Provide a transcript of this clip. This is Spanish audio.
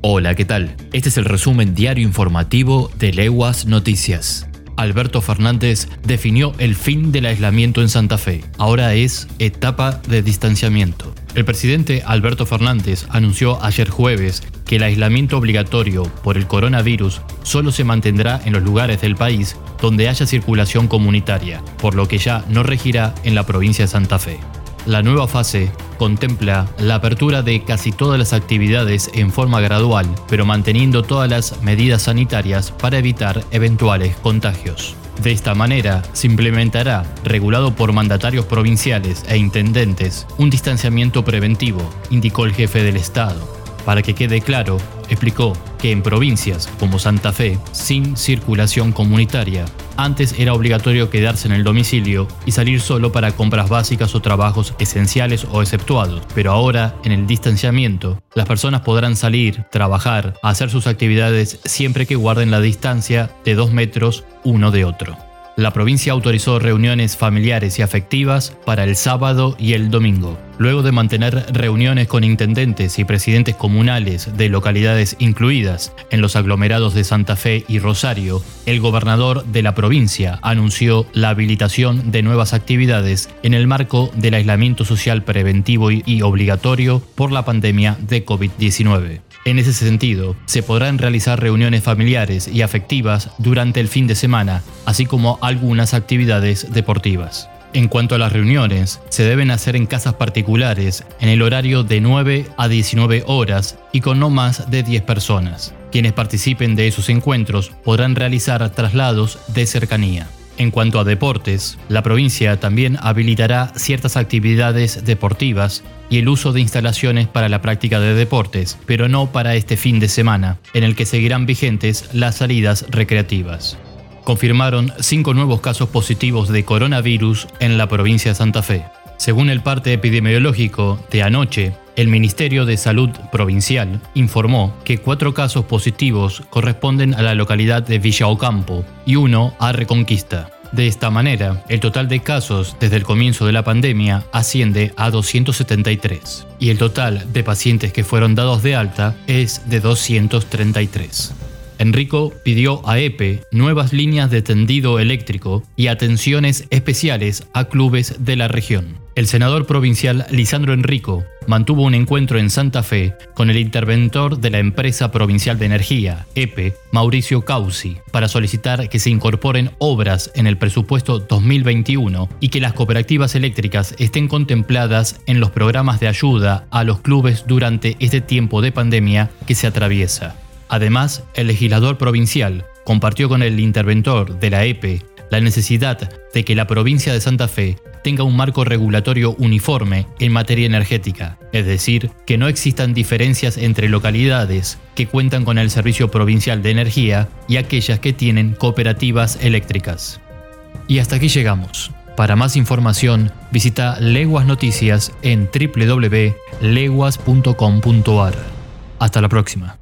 Hola, ¿qué tal? Este es el resumen diario informativo de Leguas Noticias. Alberto Fernández definió el fin del aislamiento en Santa Fe. Ahora es etapa de distanciamiento. El presidente Alberto Fernández anunció ayer jueves que el aislamiento obligatorio por el coronavirus solo se mantendrá en los lugares del país donde haya circulación comunitaria, por lo que ya no regirá en la provincia de Santa Fe. La nueva fase contempla la apertura de casi todas las actividades en forma gradual, pero manteniendo todas las medidas sanitarias para evitar eventuales contagios. De esta manera, se implementará, regulado por mandatarios provinciales e intendentes, un distanciamiento preventivo, indicó el jefe del Estado. Para que quede claro, explicó que en provincias como Santa Fe, sin circulación comunitaria, antes era obligatorio quedarse en el domicilio y salir solo para compras básicas o trabajos esenciales o exceptuados, pero ahora, en el distanciamiento, las personas podrán salir, trabajar, hacer sus actividades siempre que guarden la distancia de dos metros uno de otro la provincia autorizó reuniones familiares y afectivas para el sábado y el domingo. Luego de mantener reuniones con intendentes y presidentes comunales de localidades incluidas en los aglomerados de Santa Fe y Rosario, el gobernador de la provincia anunció la habilitación de nuevas actividades en el marco del aislamiento social preventivo y obligatorio por la pandemia de COVID-19. En ese sentido, se podrán realizar reuniones familiares y afectivas durante el fin de semana, así como algunas actividades deportivas. En cuanto a las reuniones, se deben hacer en casas particulares en el horario de 9 a 19 horas y con no más de 10 personas. Quienes participen de esos encuentros podrán realizar traslados de cercanía. En cuanto a deportes, la provincia también habilitará ciertas actividades deportivas y el uso de instalaciones para la práctica de deportes, pero no para este fin de semana, en el que seguirán vigentes las salidas recreativas. Confirmaron cinco nuevos casos positivos de coronavirus en la provincia de Santa Fe. Según el parte epidemiológico de anoche, el Ministerio de Salud Provincial informó que cuatro casos positivos corresponden a la localidad de Villa Ocampo y uno a Reconquista. De esta manera, el total de casos desde el comienzo de la pandemia asciende a 273 y el total de pacientes que fueron dados de alta es de 233. Enrico pidió a EPE nuevas líneas de tendido eléctrico y atenciones especiales a clubes de la región. El senador provincial Lisandro Enrico mantuvo un encuentro en Santa Fe con el interventor de la empresa provincial de energía, EPE, Mauricio Causi, para solicitar que se incorporen obras en el presupuesto 2021 y que las cooperativas eléctricas estén contempladas en los programas de ayuda a los clubes durante este tiempo de pandemia que se atraviesa. Además, el legislador provincial compartió con el interventor de la EPE la necesidad de que la provincia de Santa Fe tenga un marco regulatorio uniforme en materia energética, es decir, que no existan diferencias entre localidades que cuentan con el Servicio Provincial de Energía y aquellas que tienen cooperativas eléctricas. Y hasta aquí llegamos. Para más información, visita Leguas Noticias en www.leguas.com.ar. Hasta la próxima.